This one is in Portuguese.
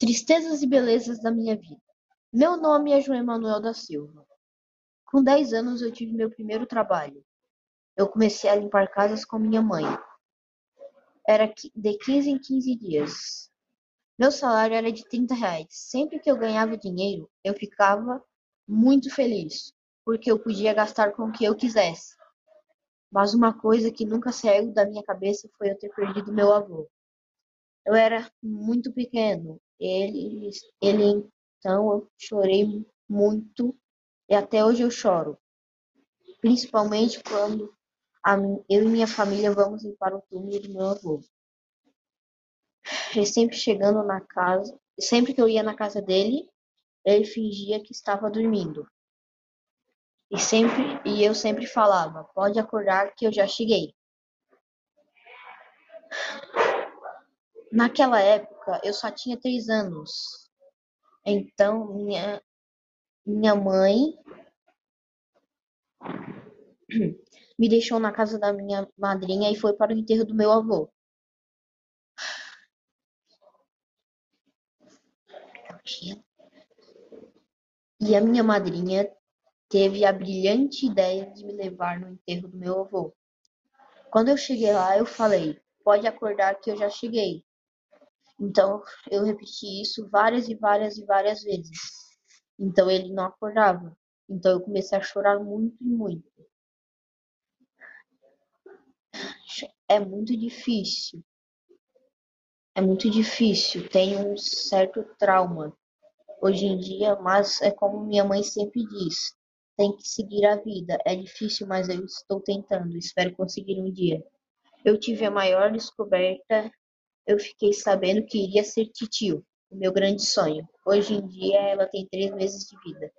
Tristezas e belezas da minha vida. Meu nome é João Emanuel da Silva. Com dez anos eu tive meu primeiro trabalho. Eu comecei a limpar casas com minha mãe. Era de 15 em 15 dias. Meu salário era de 30 reais. Sempre que eu ganhava dinheiro, eu ficava muito feliz, porque eu podia gastar com o que eu quisesse. Mas uma coisa que nunca saiu da minha cabeça foi eu ter perdido meu avô. Eu era muito pequeno ele, ele então eu chorei muito e até hoje eu choro, principalmente quando a, eu e minha família vamos limpar o túmulo do meu avô. Ele sempre chegando na casa, sempre que eu ia na casa dele, ele fingia que estava dormindo. E sempre e eu sempre falava: "Pode acordar que eu já cheguei". Naquela época eu só tinha três anos, então minha, minha mãe me deixou na casa da minha madrinha e foi para o enterro do meu avô. E a minha madrinha teve a brilhante ideia de me levar no enterro do meu avô. Quando eu cheguei lá, eu falei: Pode acordar que eu já cheguei. Então eu repeti isso várias e várias e várias vezes. Então ele não acordava. Então eu comecei a chorar muito e muito. É muito difícil. É muito difícil. Tenho um certo trauma hoje em dia, mas é como minha mãe sempre diz: tem que seguir a vida. É difícil, mas eu estou tentando. Espero conseguir um dia. Eu tive a maior descoberta eu fiquei sabendo que iria ser titio, o meu grande sonho. Hoje em dia ela tem três meses de vida.